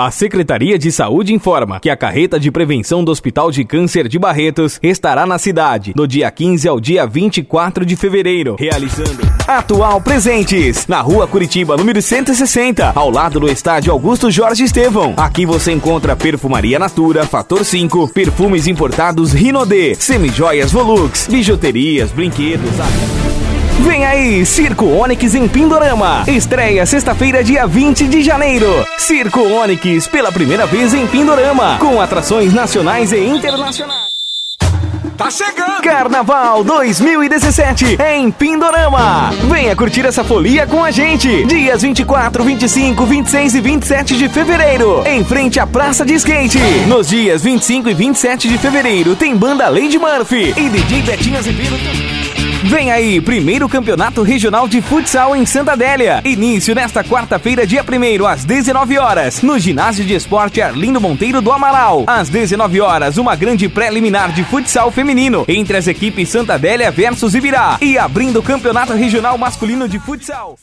A Secretaria de Saúde informa que a carreta de prevenção do Hospital de Câncer de Barretos estará na cidade do dia 15 ao dia 24 de fevereiro, realizando Atual Presentes, na rua Curitiba, número 160, ao lado do estádio Augusto Jorge Estevão. Aqui você encontra perfumaria Natura, Fator 5, perfumes importados Rinodê, semijoias Volux, bijuterias, brinquedos, Vem aí, Circo Onyx em Pindorama. Estreia sexta-feira, dia 20 de janeiro. Circo Onyx, pela primeira vez em Pindorama, com atrações nacionais e internacionais. Tá chegando! Carnaval 2017 em Pindorama. Venha curtir essa folia com a gente. Dias 24, 25, 26 e 27 de fevereiro, em frente à Praça de Skate. Nos dias 25 e 27 de fevereiro, tem banda Lady Murphy e DJ Betinho Azevedo. Vem aí, primeiro campeonato regional de futsal em Santa Adélia. Início nesta quarta-feira, dia 1 às 19 horas, no ginásio de esporte Arlindo Monteiro do Amaral. Às 19 horas, uma grande preliminar de futsal feminino entre as equipes Santa Adélia versus Ibirá. E abrindo o campeonato regional masculino de futsal.